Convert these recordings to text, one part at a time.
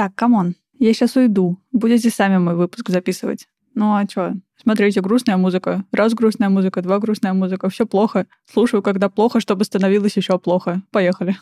Так, come on, я сейчас уйду. Будете сами мой выпуск записывать. Ну а что? Смотрите, грустная музыка. Раз грустная музыка, два грустная музыка. Все плохо. Слушаю, когда плохо, чтобы становилось еще плохо. Поехали.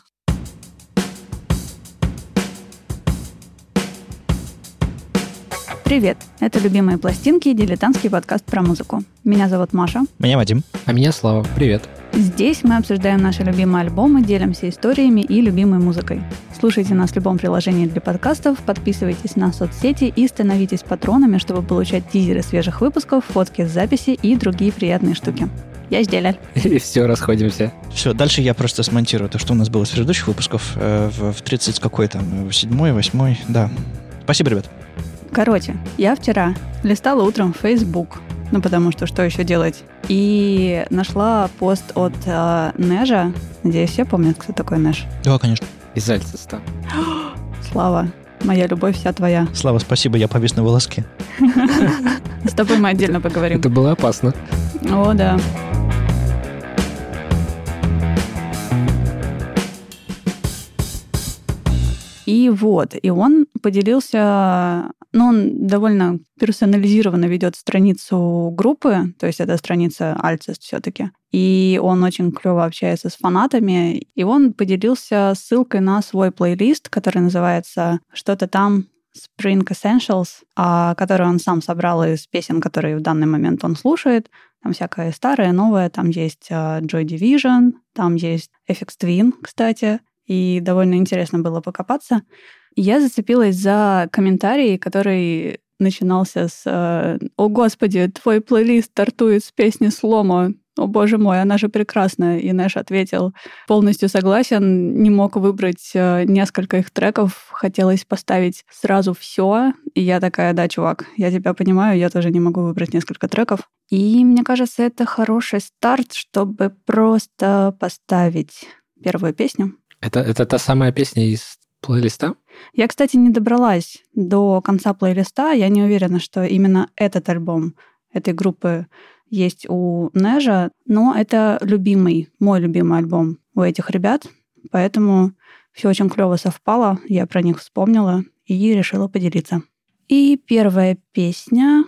Привет! Это «Любимые пластинки» и дилетантский подкаст про музыку. Меня зовут Маша. Меня Вадим. А меня Слава. Привет. Здесь мы обсуждаем наши любимые альбомы, делимся историями и любимой музыкой. Слушайте нас в любом приложении для подкастов, подписывайтесь на соцсети и становитесь патронами, чтобы получать тизеры свежих выпусков, фотки с записи и другие приятные штуки. Я сделал. И все, расходимся. Все, дальше я просто смонтирую то, что у нас было с предыдущих выпусков э, в 30 какой там, 7 8 да. Спасибо, ребят. Короче, я вчера листала утром Facebook, ну потому что что еще делать, и нашла пост от э, Нежа. Надеюсь, все помнят, кто такой Неж. Да, конечно. Из Альцеста. Слава, моя любовь вся твоя. Слава, спасибо, я повис на волоске. С тобой мы отдельно поговорим. Это было опасно. О, да. И вот, и он поделился ну, он довольно персонализированно ведет страницу группы, то есть это страница Альцест все-таки. И он очень клево общается с фанатами. И он поделился ссылкой на свой плейлист, который называется что-то там Spring Essentials, а, который он сам собрал из песен, которые в данный момент он слушает. Там всякое старое, новое. Там есть uh, Joy Division, там есть FX Twin, кстати. И довольно интересно было покопаться. Я зацепилась за комментарий, который начинался с «О, Господи, твой плейлист стартует с песни «Слома». О, боже мой, она же прекрасная. И Нэш ответил, полностью согласен, не мог выбрать э, несколько их треков, хотелось поставить сразу все. И я такая, да, чувак, я тебя понимаю, я тоже не могу выбрать несколько треков. И мне кажется, это хороший старт, чтобы просто поставить первую песню. Это, это та самая песня из плейлиста? Я, кстати, не добралась до конца плейлиста. Я не уверена, что именно этот альбом этой группы есть у Нежа, но это любимый, мой любимый альбом у этих ребят, поэтому все очень клево совпало, я про них вспомнила и решила поделиться. И первая песня,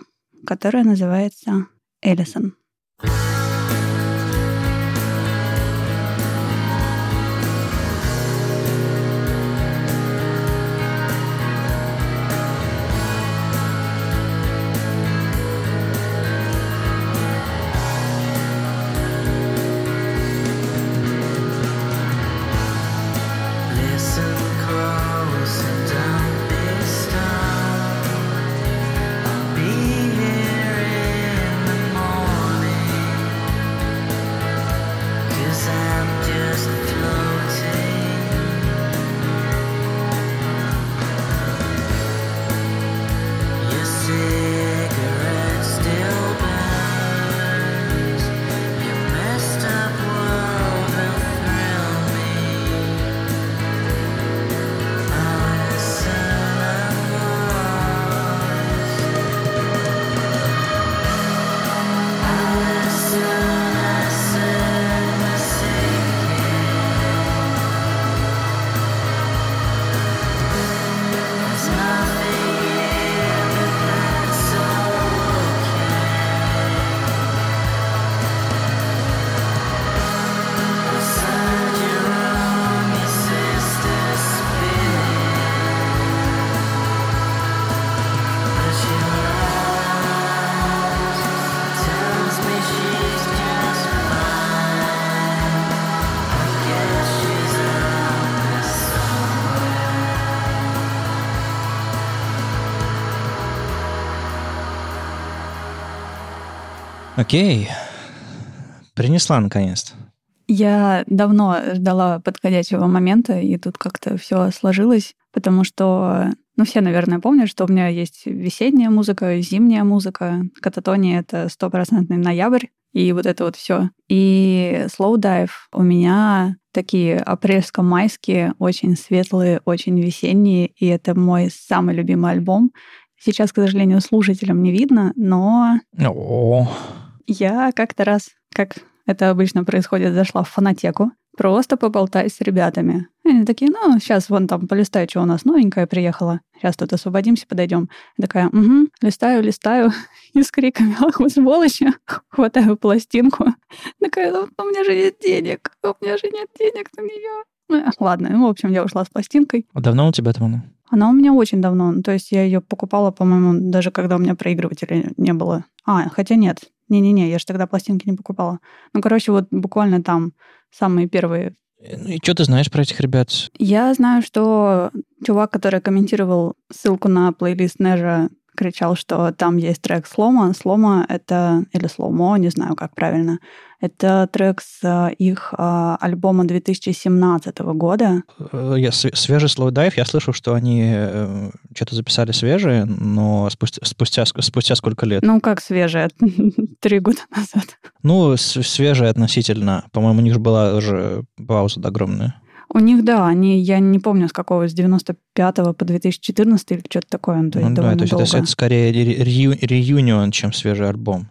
которая называется «Эллисон». Окей. Принесла наконец-то. Я давно ждала подходящего момента, и тут как-то все сложилось, потому что, ну, все, наверное, помнят, что у меня есть весенняя музыка, зимняя музыка. Кататония — это стопроцентный ноябрь, и вот это вот все. И Slow Dive у меня такие апрельско-майские, очень светлые, очень весенние, и это мой самый любимый альбом. Сейчас, к сожалению, слушателям не видно, но... О, я как-то раз, как это обычно происходит, зашла в фанатеку, просто поболтать с ребятами. И они такие, ну, сейчас вон там полистай, что у нас новенькое приехало. Сейчас тут освободимся, подойдем. Я такая, угу, листаю, листаю. И с криками, ах вы сволочи, хватаю пластинку. Такая, ну, у меня же нет денег, у меня же нет денег на нее. Ну, ладно, ну, в общем, я ушла с пластинкой. А давно у тебя там она? Она у меня очень давно. То есть я ее покупала, по-моему, даже когда у меня проигрывателя не было. А, хотя нет. Не-не-не, я же тогда пластинки не покупала. Ну, короче, вот буквально там самые первые Ну и что ты знаешь про этих ребят? Я знаю, что чувак, который комментировал ссылку на плейлист Нежа, кричал, что там есть трек Слома. Слома — это... Или Сломо, не знаю, как правильно. Это трек с э, их э, альбома 2017 года. Э, Я, св- свежий слоудайв, я слышал, что они что-то записали свежие, но спустя, спустя, спустя сколько лет? Ну, как свежая, три года назад. Ну, свежие относительно. По-моему, у них же была уже пауза огромная. У них, да, они, я не помню, с какого, с 95 по 2014 или что-то такое, ну, то есть Ну да, то есть это, это скорее ре- рею- реюнион, чем свежий альбом.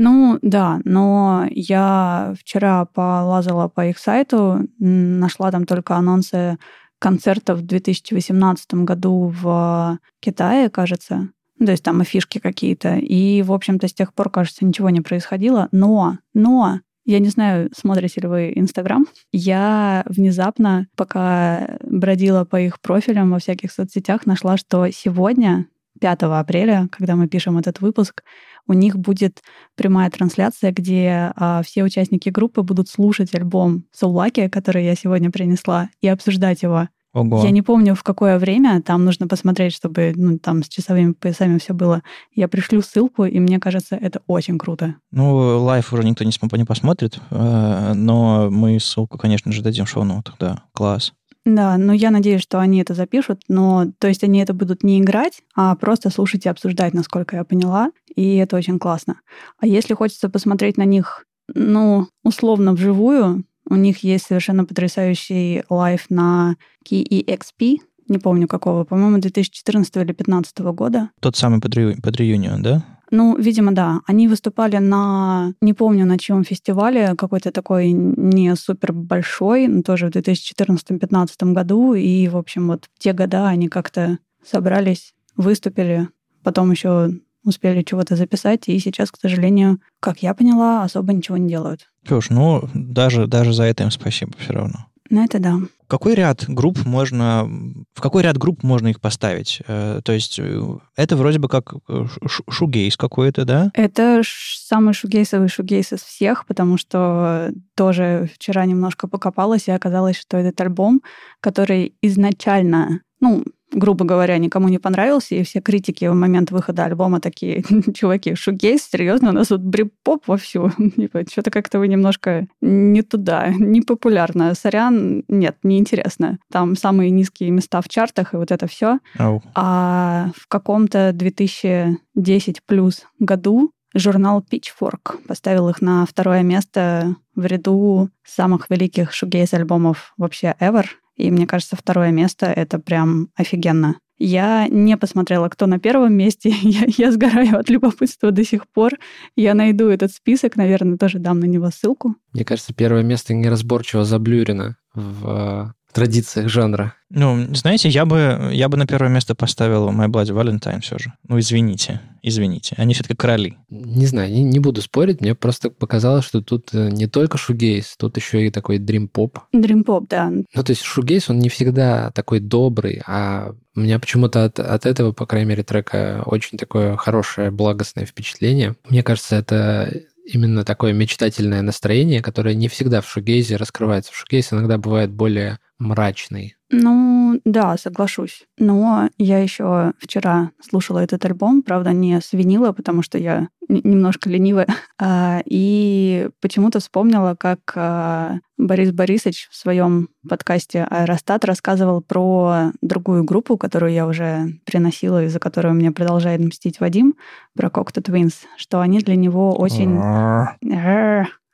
Ну, да, но я вчера полазала по их сайту, нашла там только анонсы концертов в 2018 году в Китае, кажется. Ну, То есть там афишки какие-то. И, в общем-то, с тех пор, кажется, ничего не происходило. Но, но, я не знаю, смотрите ли вы Инстаграм, я внезапно, пока бродила по их профилям во всяких соцсетях, нашла, что сегодня, 5 апреля, когда мы пишем этот выпуск, у них будет прямая трансляция, где а, все участники группы будут слушать альбом Соулаки, который я сегодня принесла, и обсуждать его. Ого. Я не помню, в какое время, там нужно посмотреть, чтобы ну, там с часовыми поясами все было. Я пришлю ссылку, и мне кажется, это очень круто. Ну, live уже никто не, см- не посмотрит, э, но мы ссылку, конечно же, дадим в show note ах, да. Класс. Да, но я надеюсь, что они это запишут, но то есть они это будут не играть, а просто слушать и обсуждать, насколько я поняла, и это очень классно. А если хочется посмотреть на них, ну, условно вживую, у них есть совершенно потрясающий live на KEXP, не помню какого, по-моему, 2014 или 2015 года. Тот самый под, reu- под reunion, да? Ну, видимо, да. Они выступали на, не помню, на чьем фестивале, какой-то такой не супер большой, но тоже в 2014-2015 году. И, в общем, вот в те года они как-то собрались, выступили, потом еще успели чего-то записать, и сейчас, к сожалению, как я поняла, особо ничего не делают. Слушай, ну, даже, даже за это им спасибо все равно. Но это да. Какой ряд групп можно... В какой ряд групп можно их поставить? Э, То есть э, это вроде бы как э, шугейс какой-то, да? Это самый шугейсовый шугейс из всех, потому что тоже вчера немножко покопалась, и оказалось, что этот альбом, который изначально, ну, грубо говоря, никому не понравился, и все критики в момент выхода альбома такие, чуваки, шугейс, серьезно, у нас тут брип-поп вовсю. Типа, что-то как-то вы немножко не туда, не популярно. Сорян, нет, неинтересно. Там самые низкие места в чартах, и вот это все. Ау. А в каком-то 2010 плюс году журнал Pitchfork поставил их на второе место в ряду самых великих шугейз-альбомов вообще ever. И мне кажется, второе место — это прям офигенно. Я не посмотрела, кто на первом месте. Я, я сгораю от любопытства до сих пор. Я найду этот список, наверное, тоже дам на него ссылку. Мне кажется, первое место неразборчиво заблюрено в э, традициях жанра. Ну, знаете, я бы, я бы на первое место поставил My Bloody Valentine все же. Ну, извините, извините. Они все-таки короли. Не знаю, не, не буду спорить, мне просто показалось, что тут э, не только шугейс, тут еще и такой дрим-поп. Pop, да. Ну, то есть шугейс, он не всегда такой добрый, а у меня почему-то от, от этого, по крайней мере, трека очень такое хорошее, благостное впечатление. Мне кажется, это именно такое мечтательное настроение, которое не всегда в шугейзе раскрывается. Шугейз иногда бывает более мрачный. Ну, да, соглашусь. Но я еще вчера слушала этот альбом, правда, не с винила, потому что я немножко ленивая. А, И почему-то вспомнила, как а, Борис Борисович в своем подкасте «Аэростат» рассказывал про другую группу, которую я уже приносила, и за которую мне продолжает мстить Вадим, про Cocteau Twins, что они для него очень...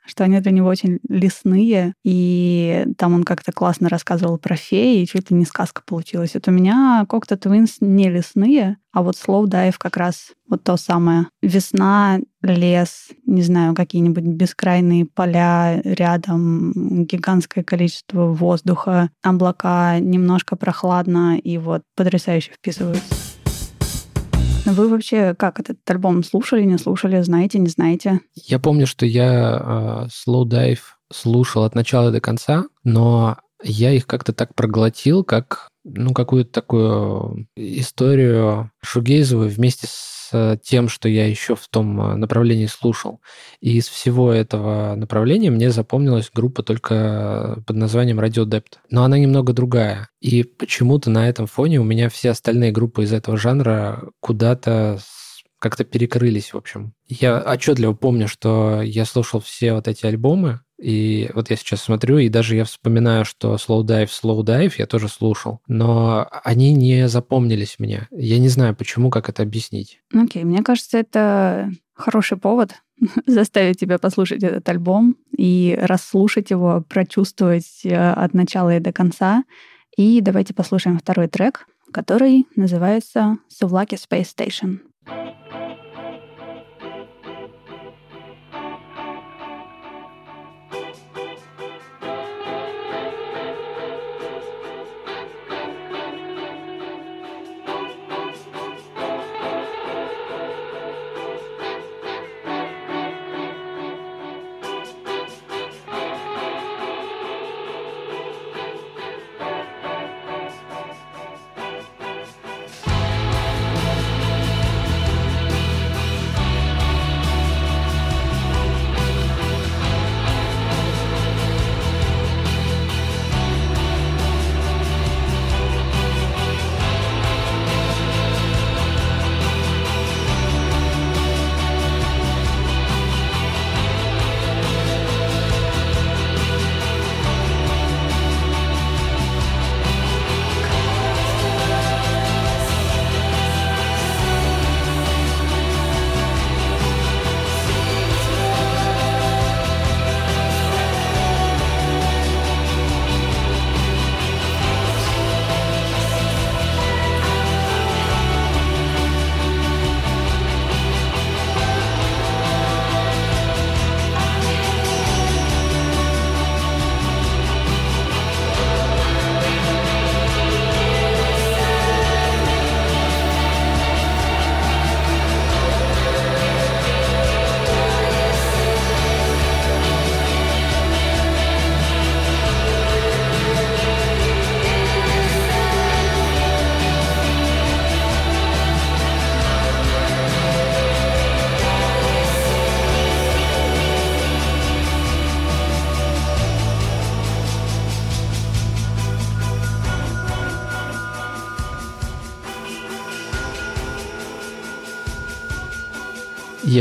Что они для него очень лесные, и там он как-то классно рассказывал про феи, и чуть ли не сказка получилась. Вот у меня Cocteau Twins не лесные, а вот Slow Dive как раз вот то самое. Весна, лес, не знаю, какие-нибудь бескрайные поля рядом, гигантское количество воздуха, облака, немножко прохладно, и вот потрясающе вписываются. Вы вообще как этот альбом слушали, не слушали, знаете, не знаете? Я помню, что я uh, Slow Dive слушал от начала до конца, но я их как-то так проглотил, как ну, какую-то такую историю шугейзовую вместе с тем, что я еще в том э, направлении слушал. И из всего этого направления мне запомнилась группа только под названием Radio Dept. Но она немного другая. И почему-то на этом фоне у меня все остальные группы из этого жанра куда-то как-то перекрылись, в общем. Я отчетливо помню, что я слушал все вот эти альбомы, и вот я сейчас смотрю, и даже я вспоминаю, что Slow Dive, Slow Dive я тоже слушал, но они не запомнились мне. Я не знаю, почему, как это объяснить. Окей, okay, мне кажется, это хороший повод заставить тебя послушать этот альбом и расслушать его, прочувствовать э, от начала и до конца. И давайте послушаем второй трек, который называется Suvlaki Space Station.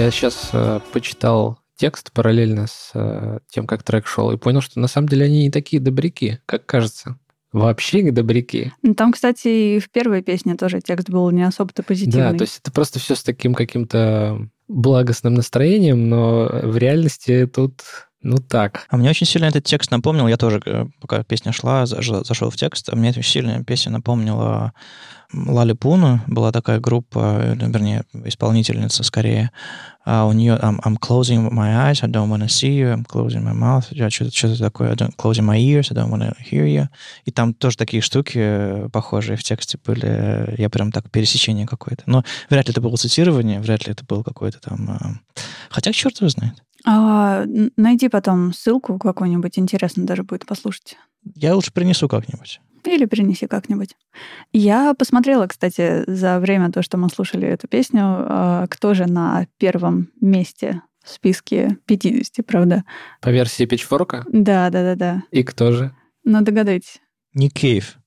Я сейчас э, почитал текст параллельно с э, тем, как трек шел, и понял, что на самом деле они не такие добряки, как кажется. Вообще не добряки. Ну, там, кстати, и в первой песне тоже текст был не особо-то позитивный. Да, то есть это просто все с таким каким-то благостным настроением, но в реальности тут ну так. А мне очень сильно этот текст напомнил, я тоже, э, пока песня шла, зашел в текст, а мне очень сильно песня напомнила Лали Пуну, была такая группа, э, вернее, исполнительница скорее, а у нее I'm, I'm closing my eyes, I don't want to see you, I'm closing my mouth, я что-то, что-то такое, I don't, closing my ears, I don't want to hear you. И там тоже такие штуки э, похожие в тексте были, я прям так, пересечение какое-то. Но вряд ли это было цитирование, вряд ли это был какой-то там... Хотя черт его знает. А, найди потом ссылку какую-нибудь, интересно даже будет послушать. Я лучше принесу как-нибудь. Или принеси как-нибудь. Я посмотрела, кстати, за время то, что мы слушали эту песню, а, кто же на первом месте в списке 50, правда? По версии Пичфорка? Да, да, да, да. И кто же? Ну, догадайтесь. Ник Кейв.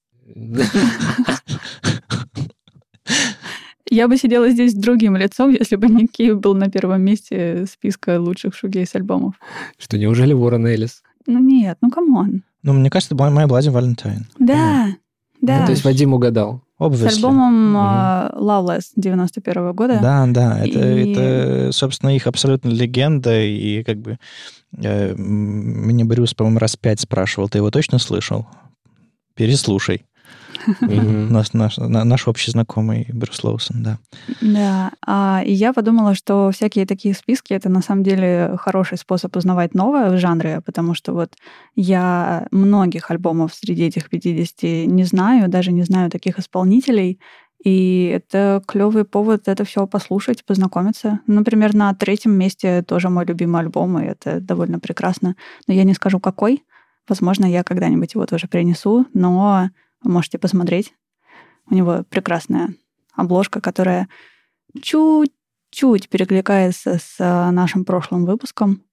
Я бы сидела здесь с другим лицом, если бы Ник Кейв был на первом месте списка лучших шугейс-альбомов. Что, неужели Уоррен Эллис? Ну нет, ну come on. Ну, мне кажется, это My Bloody Valentine. Да, да. Ну, то есть Вадим угадал. Obviously. С альбомом mm-hmm. Loveless 91 года. Да, да, это, и... это, собственно, их абсолютно легенда, и как бы э, меня Брюс, по-моему, раз пять спрашивал, ты его точно слышал? Переслушай. Наш, наш, наш общий знакомый Брюс Лоусон, да. Да, а, и я подумала, что всякие такие списки это на самом деле хороший способ узнавать новое в жанре, потому что вот я многих альбомов среди этих 50 не знаю, даже не знаю таких исполнителей, и это клевый повод это все послушать, познакомиться. Например, на третьем месте тоже мой любимый альбом, и это довольно прекрасно. Но я не скажу, какой. Возможно, я когда-нибудь его тоже принесу, но можете посмотреть. У него прекрасная обложка, которая чуть-чуть перекликается с а, нашим прошлым выпуском,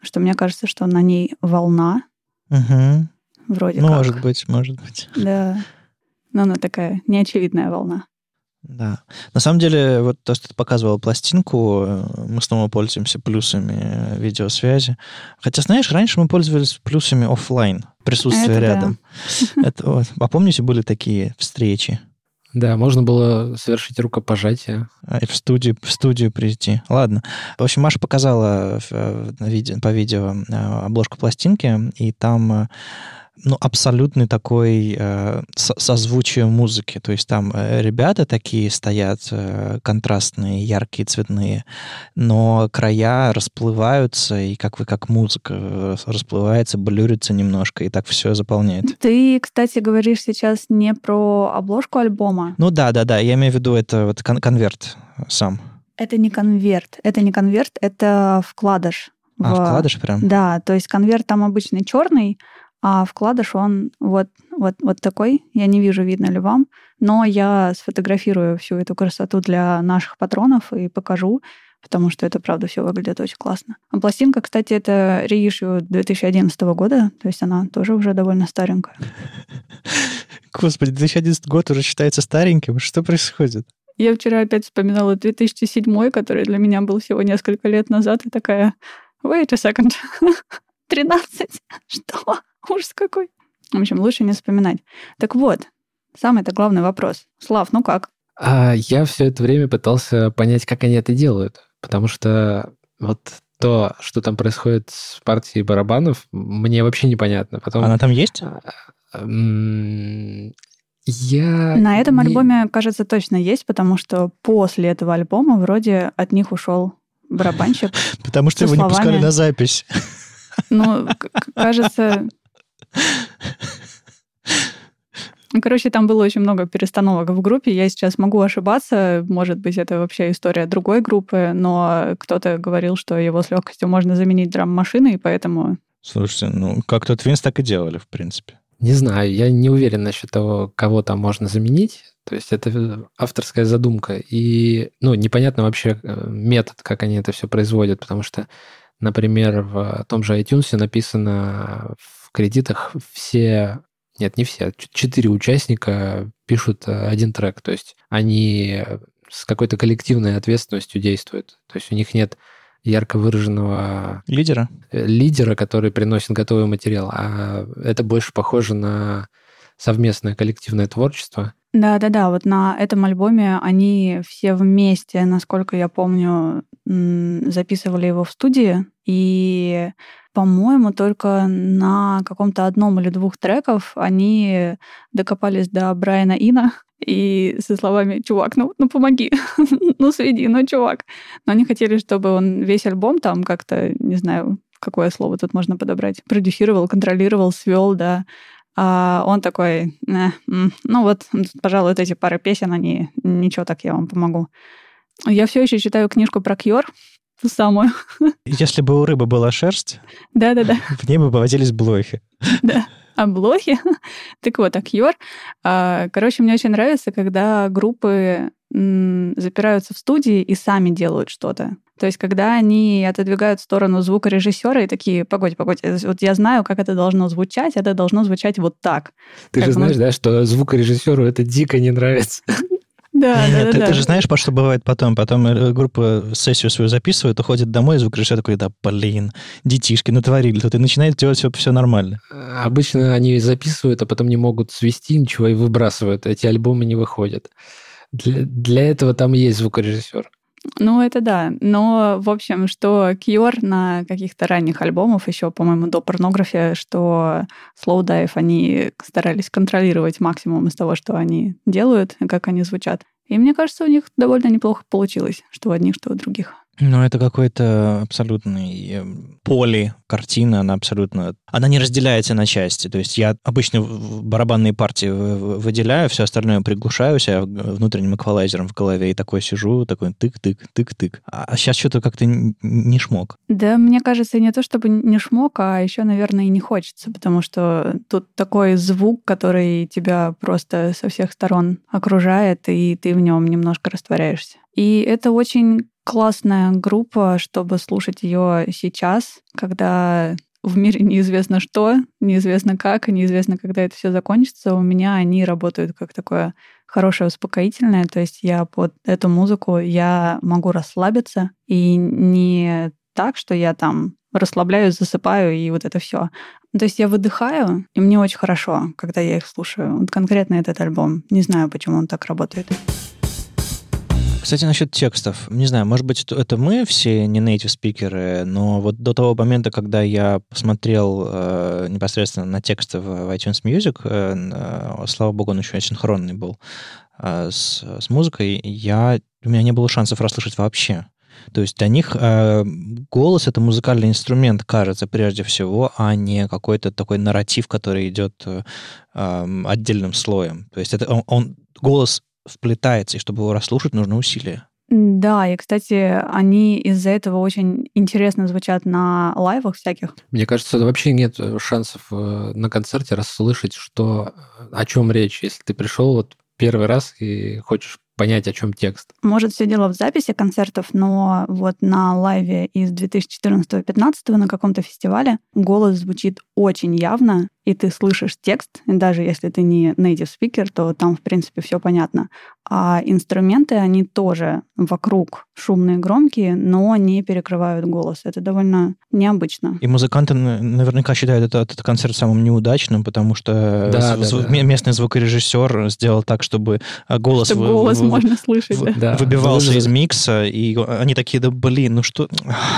что мне кажется, что на ней волна. Угу. Вроде ну, как. Может быть, может быть. Да. Но она такая неочевидная волна. Да. На самом деле, вот то, что ты показывал пластинку, э, мы снова пользуемся плюсами э, видеосвязи. Хотя, знаешь, раньше мы пользовались плюсами офлайн, присутствие Это рядом. Да. Это вот. А помните, были такие встречи? Да, можно было совершить рукопожатие. А, и в студию, в студию прийти. Ладно. В общем, Маша показала э, по видео обложку пластинки, и там ну, абсолютный такой э, созвучие музыки. То есть там э, ребята такие стоят, э, контрастные, яркие, цветные, но края расплываются, и как вы как музыка э, расплывается, блюрится немножко, и так все заполняет. Ты, кстати, говоришь сейчас не про обложку альбома. Ну да, да, да, я имею в виду это вот кон- конверт сам. Это не конверт, это не конверт, это вкладыш. А, в... вкладыш прям? Да, то есть конверт там обычный черный, а вкладыш, он вот, вот, вот такой. Я не вижу, видно ли вам, но я сфотографирую всю эту красоту для наших патронов и покажу, потому что это, правда, все выглядит очень классно. А пластинка, кстати, это реишью 2011 года, то есть она тоже уже довольно старенькая. Господи, 2011 год уже считается стареньким. Что происходит? Я вчера опять вспоминала 2007, который для меня был всего несколько лет назад, и такая, wait a second, 13? Что? Ужас какой. В общем, лучше не вспоминать. Так вот, самый-то главный вопрос. Слав, ну как? А я все это время пытался понять, как они это делают. Потому что вот то, что там происходит с партией барабанов, мне вообще непонятно. Потом... Она там есть? А, я... На этом не... альбоме, кажется, точно есть, потому что после этого альбома вроде от них ушел барабанщик. Потому что его не пускали на запись. Ну, кажется, ну, короче, там было очень много перестановок в группе. Я сейчас могу ошибаться. Может быть, это вообще история другой группы, но кто-то говорил, что его с легкостью можно заменить драм-машиной, и поэтому... Слушайте, ну, как-то Твинс так и делали, в принципе. Не знаю, я не уверен насчет того, кого там можно заменить. То есть это авторская задумка. И, ну, непонятно вообще э, метод, как они это все производят, потому что, например, в том же iTunes написано в кредитах все, нет, не все, четыре участника пишут э, один трек. То есть они с какой-то коллективной ответственностью действуют. То есть у них нет ярко выраженного лидера, э, лидера, который приносит готовый материал, а это больше похоже на совместное коллективное творчество. Да-да-да, вот на этом альбоме они все вместе, насколько я помню, записывали его в студии, и по-моему, только на каком-то одном или двух треков они докопались до Брайана Ина и со словами «Чувак, ну, ну помоги, ну сведи, ну чувак». Но они хотели, чтобы он весь альбом там как-то, не знаю, какое слово тут можно подобрать, продюсировал, контролировал, свел, да. А он такой, э, ну вот, пожалуй, вот эти пары песен, они ничего так, я вам помогу. Я все еще читаю книжку про Кьор, ту самую. Если бы у рыбы была шерсть, да-да-да. в ней бы поводились блохи. Да, а блохи? так вот, Акьор. А, короче, мне очень нравится, когда группы запираются в студии и сами делают что-то. То есть, когда они отодвигают в сторону звукорежиссера и такие, погодь, погодь, э, вот я знаю, как это должно звучать, это должно звучать вот так. Ты как же знаешь, да, что звукорежиссеру это дико не нравится. Да, да, ты, да. ты же знаешь, по что бывает потом. Потом э, группа сессию свою записывает, уходит домой, и звукорежиссер такой, да, блин, детишки натворили тут, и начинает делать все, все нормально. Обычно они записывают, а потом не могут свести ничего и выбрасывают. Эти альбомы не выходят. Для, для этого там есть звукорежиссер. Ну, это да. Но, в общем, что Кьор на каких-то ранних альбомах, еще, по-моему, до порнографии, что Slow Dive, они старались контролировать максимум из того, что они делают, как они звучат. И мне кажется, у них довольно неплохо получилось, что у одних, что у других. Ну, это какой-то абсолютный э, поли картина, она абсолютно... Она не разделяется на части. То есть я обычно барабанные партии выделяю, все остальное приглушаю себя внутренним эквалайзером в голове и такой сижу, такой тык-тык, тык-тык. А сейчас что-то как-то не шмок. Да, мне кажется, не то чтобы не шмок, а еще, наверное, и не хочется, потому что тут такой звук, который тебя просто со всех сторон окружает, и ты в нем немножко растворяешься. И это очень классная группа, чтобы слушать ее сейчас, когда в мире неизвестно что, неизвестно как, и неизвестно, когда это все закончится. У меня они работают как такое хорошее успокоительное, то есть я под эту музыку я могу расслабиться и не так, что я там расслабляюсь, засыпаю и вот это все. То есть я выдыхаю, и мне очень хорошо, когда я их слушаю. Вот конкретно этот альбом. Не знаю, почему он так работает. Кстати, насчет текстов. Не знаю, может быть, это мы все не native спикеры, но вот до того момента, когда я посмотрел э, непосредственно на тексты в, iTunes Music, э, э, слава богу, он еще асинхронный был э, с, с музыкой, я, у меня не было шансов расслышать вообще. То есть для них э, голос это музыкальный инструмент, кажется, прежде всего, а не какой-то такой нарратив, который идет э, отдельным слоем. То есть это он, он голос вплетается, и чтобы его расслушать, нужно усилия. Да, и, кстати, они из-за этого очень интересно звучат на лайвах всяких. Мне кажется, вообще нет шансов э, на концерте расслышать, что, о чем речь, если ты пришел вот первый раз и хочешь понять, о чем текст. Может, все дело в записи концертов, но вот на лайве из 2014-2015 на каком-то фестивале голос звучит очень явно, и ты слышишь текст, даже если ты не native speaker, то там, в принципе, все понятно. А инструменты, они тоже вокруг шумные, громкие, но не перекрывают голос. Это довольно необычно. И музыканты наверняка считают этот, этот концерт самым неудачным, потому что да, зв- да, да. местный звукорежиссер сделал так, чтобы голос, чтобы голос в, можно слышать. В, да. Выбивался Вы... из микса, и они такие, да блин, ну что...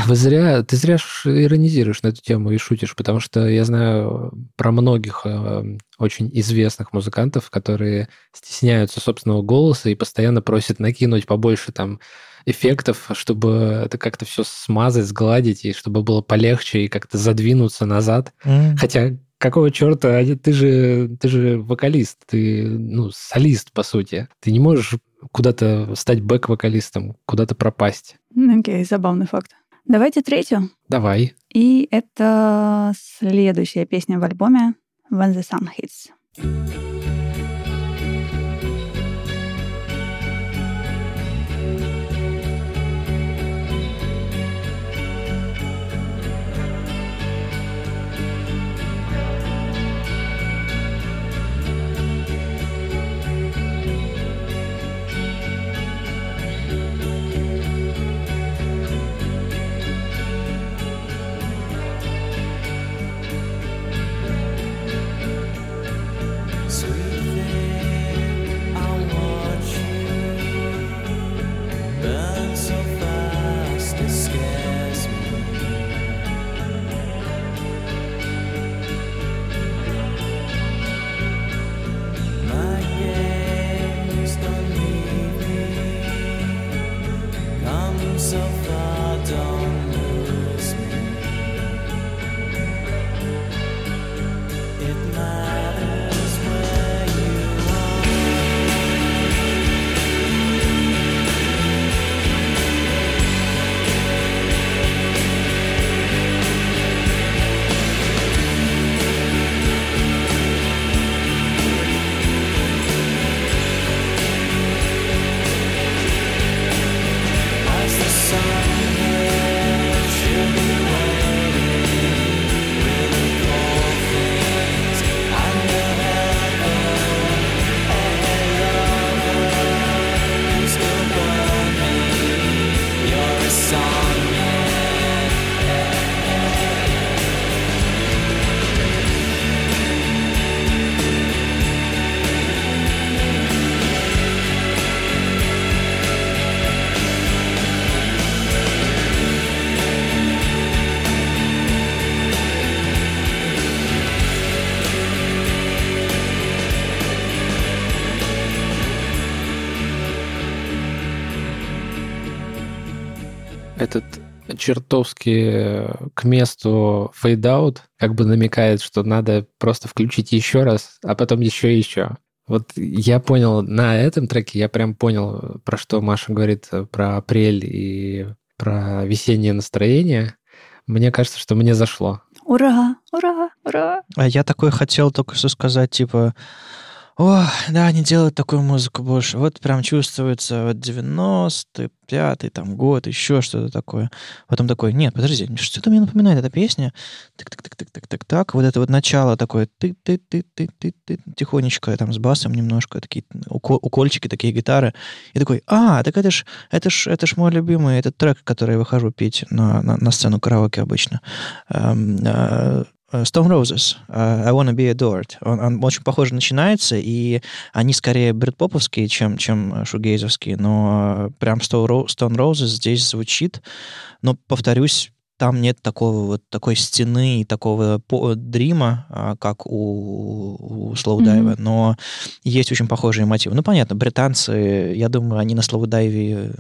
Вы зря, ты зря иронизируешь на эту тему и шутишь, потому что я знаю про многих э, очень известных музыкантов, которые стесняются собственного голоса и постоянно просят накинуть побольше там эффектов, чтобы это как-то все смазать, сгладить, и чтобы было полегче и как-то задвинуться назад. Mm. Хотя какого черта, ты же, ты же вокалист, ты, ну, солист, по сути. Ты не можешь куда-то стать бэк-вокалистом, куда-то пропасть. Окей, okay, забавный факт. Давайте третью. Давай. И это следующая песня в альбоме When the Sun Hits. Чертовски к месту fade-out как бы намекает, что надо просто включить еще раз, а потом еще и еще. Вот я понял на этом треке, я прям понял, про что Маша говорит, про апрель и про весеннее настроение. Мне кажется, что мне зашло. Ура, ура, ура. А я такой хотел только что сказать, типа, о, да, они делают такую музыку больше. Вот прям чувствуется вот 95-й там год, еще что-то такое. Потом такой, нет, подожди, что-то мне напоминает эта песня. Так-так-так-так-так-так. Вот это вот начало такое ты ты ты ты ты ты тихонечко, там с басом немножко, такие укольчики, такие гитары. И такой, а, так это ж, это ж, это ж мой любимый этот трек, который я выхожу петь на, на, на сцену караоке обычно. Э, Э, Stone Roses, uh, I Wanna Be Adored. Он, он очень похоже начинается, и они скорее бредпоповские, чем, чем шугейзовские, но прям Stone Roses здесь звучит. Но, повторюсь, там нет такого вот такой стены и такого дрима, а, как у, у слоудайва, mm-hmm. но есть очень похожие мотивы. Ну, понятно, британцы, я думаю, они на слоудайве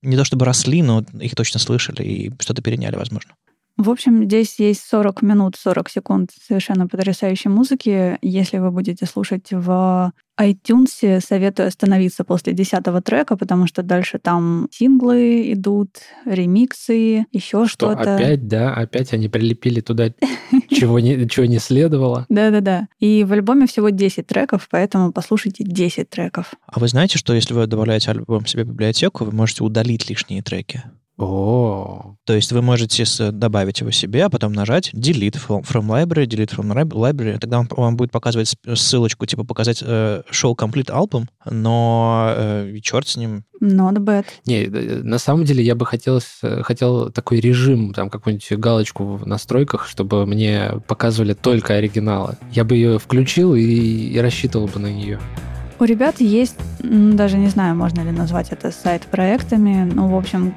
не то чтобы росли, но их точно слышали и что-то переняли, возможно. В общем, здесь есть 40 минут, 40 секунд совершенно потрясающей музыки. Если вы будете слушать в iTunes, советую остановиться после 10 трека, потому что дальше там синглы идут, ремиксы, еще что, что-то. Опять, да, опять они прилепили туда, чего не, чего не следовало. Да-да-да. И в альбоме всего 10 треков, поэтому послушайте 10 треков. А вы знаете, что если вы добавляете альбом себе в библиотеку, вы можете удалить лишние треки? О, то есть вы можете добавить его себе, а потом нажать delete from, from library, delete from library, тогда он вам будет показывать ссылочку, типа показать э, show complete album, но э, черт с ним. Not bad. Не, э, на самом деле я бы хотел, хотел такой режим, там какую-нибудь галочку в настройках, чтобы мне показывали только оригиналы. Я бы ее включил и, и рассчитывал бы на нее. У ребят есть, даже не знаю, можно ли назвать это сайт-проектами, ну, в общем,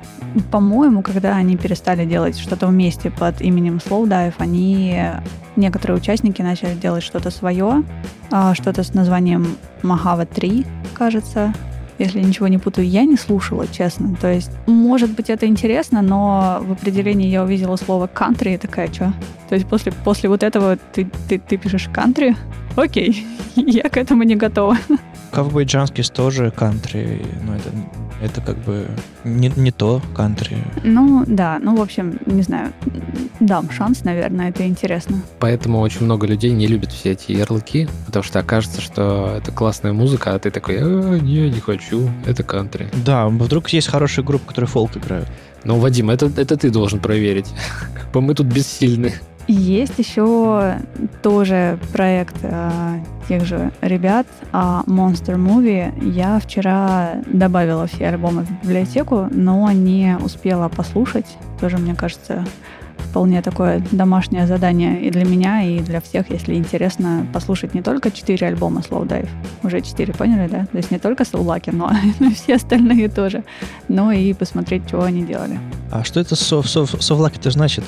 по-моему, когда они перестали делать что-то вместе под именем Slowdive, они, некоторые участники начали делать что-то свое, а, что-то с названием Mahava 3, кажется, если ничего не путаю, я не слушала, честно. То есть, может быть, это интересно, но в определении я увидела слово country и такая, что? То есть после, после вот этого ты, ты, ты пишешь country? Окей, я к этому не готова. Ковбой Джанскис тоже кантри, но это, это как бы не, не то кантри. Ну, да, ну, в общем, не знаю, дам шанс, наверное, это интересно. Поэтому очень много людей не любят все эти ярлыки, потому что окажется, что это классная музыка, а ты такой, а, не, не хочу, это кантри. Да, вдруг есть хорошая группа, которые фолк играют. Ну, Вадим, это, это ты должен проверить. Мы тут бессильны. Есть еще тоже проект э, тех же ребят э, Monster Movie. Я вчера добавила все альбомы в библиотеку, но не успела послушать. Тоже, мне кажется, вполне такое домашнее задание и для меня, и для всех, если интересно послушать не только четыре альбома Slow Dive, уже четыре, поняли, да? То есть не только Soul Lucky, но и все остальные тоже, но и посмотреть, что они делали. А что это Soul-Lucky-то значит?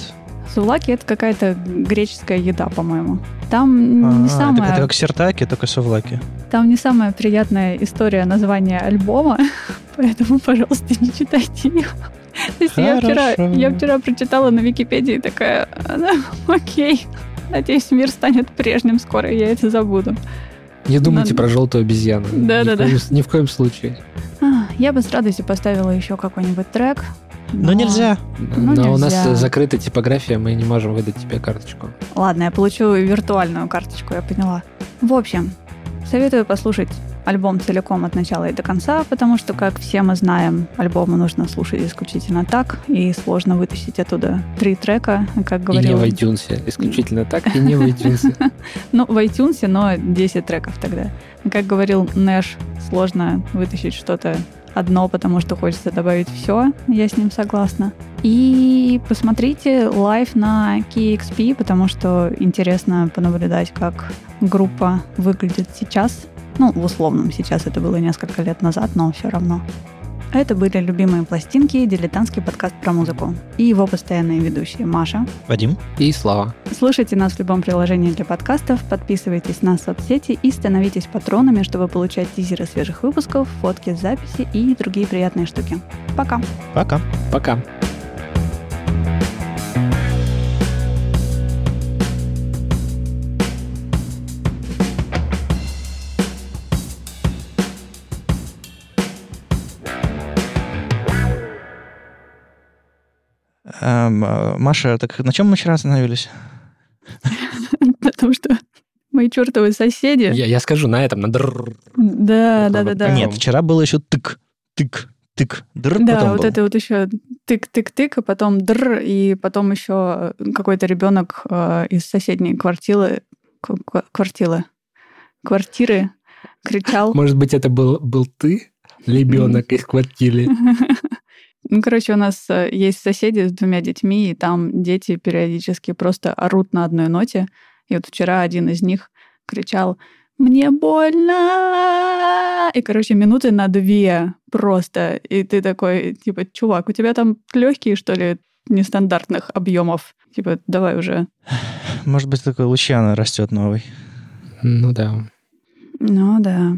Сувлаки это какая-то греческая еда, по-моему. Там а, не самая... Это, это как сертаки, только сувлаки. Там не самая приятная история названия альбома, поэтому, пожалуйста, не читайте ее. То есть я вчера, я вчера прочитала на Википедии такая, окей, надеюсь, мир станет прежним скоро, я это забуду. Не думайте про желтую обезьяну. Да, да, да. Ни в коем случае. А, я бы с радостью поставила еще какой-нибудь трек. Но, но нельзя. Но, но у нас закрыта типография, мы не можем выдать тебе карточку. Ладно, я получу виртуальную карточку, я поняла. В общем, советую послушать альбом целиком от начала и до конца, потому что, как все мы знаем, альбомы нужно слушать исключительно так, и сложно вытащить оттуда три трека, как говорил... И не в iTunes, исключительно так, и не в iTunes. Ну, в iTunes, но 10 треков тогда. Как говорил Нэш, сложно вытащить что-то одно, потому что хочется добавить все, я с ним согласна. И посмотрите live на KEXP, потому что интересно понаблюдать, как группа выглядит сейчас. Ну, в условном, сейчас это было несколько лет назад, но все равно. Это были «Любимые пластинки» дилетантский подкаст про музыку. И его постоянные ведущие Маша, Вадим и Слава. Слушайте нас в любом приложении для подкастов, подписывайтесь на соцсети и становитесь патронами, чтобы получать тизеры свежих выпусков, фотки записи и другие приятные штуки. Пока. Пока. Пока. Маша, так на чем мы вчера остановились? Потому что мои чертовы соседи... Я, я скажу на этом, на др. Да, да, да, да. Нет, вчера было еще тык, тык, тык, др, Да, вот был. это вот еще тык-тык-тык, а потом др, и потом еще какой-то ребенок э, из соседней квартиры, квартиры, квартиры кричал. Может быть, это был, был ты, ребенок из квартиры? Ну, короче, у нас э, есть соседи с двумя детьми, и там дети периодически просто орут на одной ноте. И вот вчера один из них кричал «Мне больно!» И, короче, минуты на две просто. И ты такой, типа, чувак, у тебя там легкие, что ли, нестандартных объемов? Типа, давай уже. Может быть, такой Лучано растет новый. Ну да. Ну да.